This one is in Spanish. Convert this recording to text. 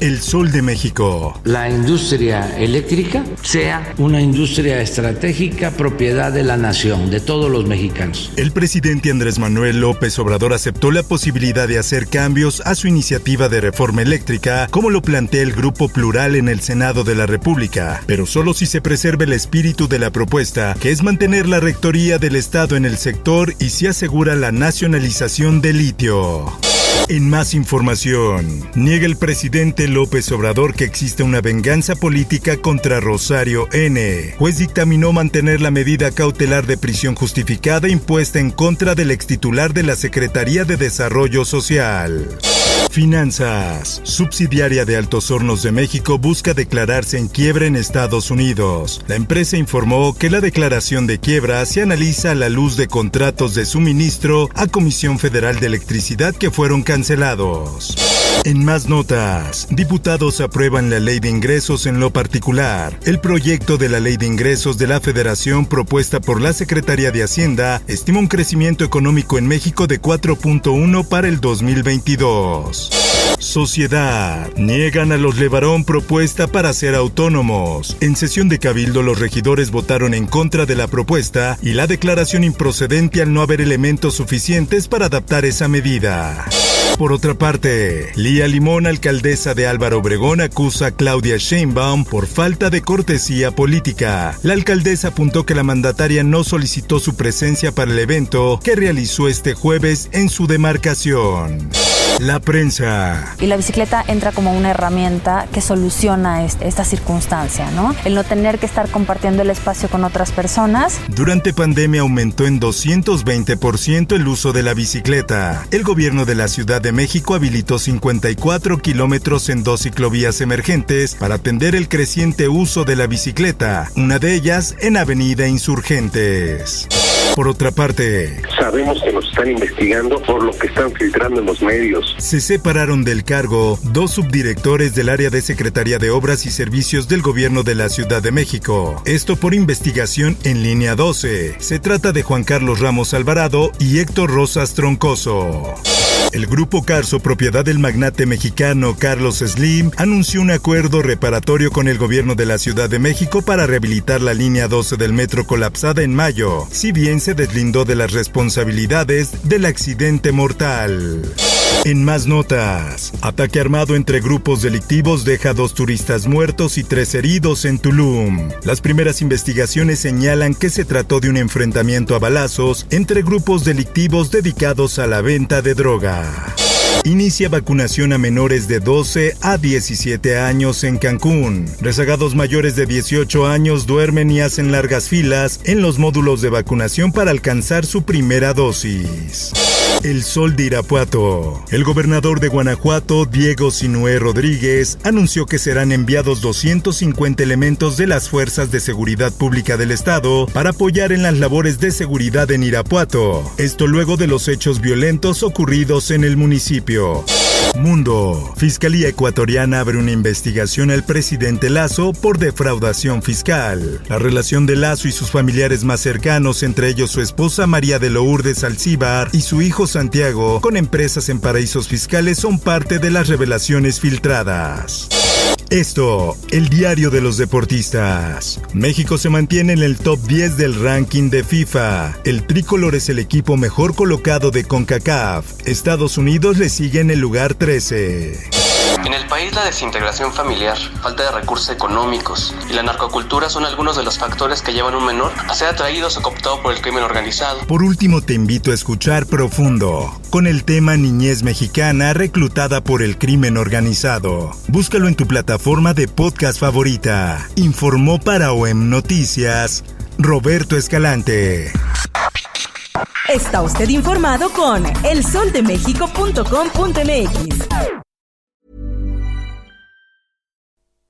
El Sol de México. La industria eléctrica sea una industria estratégica propiedad de la nación, de todos los mexicanos. El presidente Andrés Manuel López Obrador aceptó la posibilidad de hacer cambios a su iniciativa de reforma eléctrica, como lo plantea el Grupo Plural en el Senado de la República, pero solo si se preserva el espíritu de la propuesta, que es mantener la rectoría del Estado en el sector y se asegura la nacionalización del litio. En más información, niega el presidente López Obrador que existe una venganza política contra Rosario N. Juez dictaminó mantener la medida cautelar de prisión justificada impuesta en contra del extitular de la Secretaría de Desarrollo Social. Finanzas. Subsidiaria de Altos Hornos de México busca declararse en quiebra en Estados Unidos. La empresa informó que la declaración de quiebra se analiza a la luz de contratos de suministro a Comisión Federal de Electricidad que fueron cancelados. En más notas, diputados aprueban la ley de ingresos en lo particular. El proyecto de la ley de ingresos de la Federación propuesta por la Secretaría de Hacienda estima un crecimiento económico en México de 4.1 para el 2022. Sociedad. Niegan a los Levarón propuesta para ser autónomos. En sesión de cabildo los regidores votaron en contra de la propuesta y la declaración improcedente al no haber elementos suficientes para adaptar esa medida. Por otra parte, Lía Limón, alcaldesa de Álvaro Obregón, acusa a Claudia Sheinbaum por falta de cortesía política. La alcaldesa apuntó que la mandataria no solicitó su presencia para el evento que realizó este jueves en su demarcación. La prensa. Y la bicicleta entra como una herramienta que soluciona esta circunstancia, ¿no? El no tener que estar compartiendo el espacio con otras personas. Durante pandemia aumentó en 220% el uso de la bicicleta. El gobierno de la Ciudad de México habilitó 54 kilómetros en dos ciclovías emergentes para atender el creciente uso de la bicicleta, una de ellas en Avenida Insurgentes. Por otra parte, sabemos que nos están investigando por lo que están filtrando en los medios. Se separaron del cargo dos subdirectores del área de Secretaría de Obras y Servicios del Gobierno de la Ciudad de México. Esto por investigación en línea 12. Se trata de Juan Carlos Ramos Alvarado y Héctor Rosas Troncoso. El grupo Carso, propiedad del magnate mexicano Carlos Slim, anunció un acuerdo reparatorio con el gobierno de la Ciudad de México para rehabilitar la línea 12 del metro colapsada en mayo, si bien se deslindó de las responsabilidades del accidente mortal. En más notas, ataque armado entre grupos delictivos deja dos turistas muertos y tres heridos en Tulum. Las primeras investigaciones señalan que se trató de un enfrentamiento a balazos entre grupos delictivos dedicados a la venta de droga. Inicia vacunación a menores de 12 a 17 años en Cancún. Rezagados mayores de 18 años duermen y hacen largas filas en los módulos de vacunación para alcanzar su primera dosis. El Sol de Irapuato. El gobernador de Guanajuato, Diego Sinué Rodríguez, anunció que serán enviados 250 elementos de las Fuerzas de Seguridad Pública del Estado para apoyar en las labores de seguridad en Irapuato. Esto luego de los hechos violentos ocurridos en el municipio. Mundo. Fiscalía ecuatoriana abre una investigación al presidente Lazo por defraudación fiscal. La relación de Lazo y sus familiares más cercanos, entre ellos su esposa María de Lourdes Alcíbar y su hijo Santiago, con empresas en paraísos fiscales, son parte de las revelaciones filtradas. Esto, el diario de los deportistas. México se mantiene en el top 10 del ranking de FIFA. El tricolor es el equipo mejor colocado de CONCACAF. Estados Unidos le sigue en el lugar 13. En el país la desintegración familiar, falta de recursos económicos y la narcocultura son algunos de los factores que llevan a un menor a ser atraído o cooptado por el crimen organizado. Por último te invito a escuchar Profundo, con el tema Niñez Mexicana reclutada por el crimen organizado. Búscalo en tu plataforma de podcast favorita. Informó para OEM Noticias Roberto Escalante. Está usted informado con elsoldemexico.com.mx.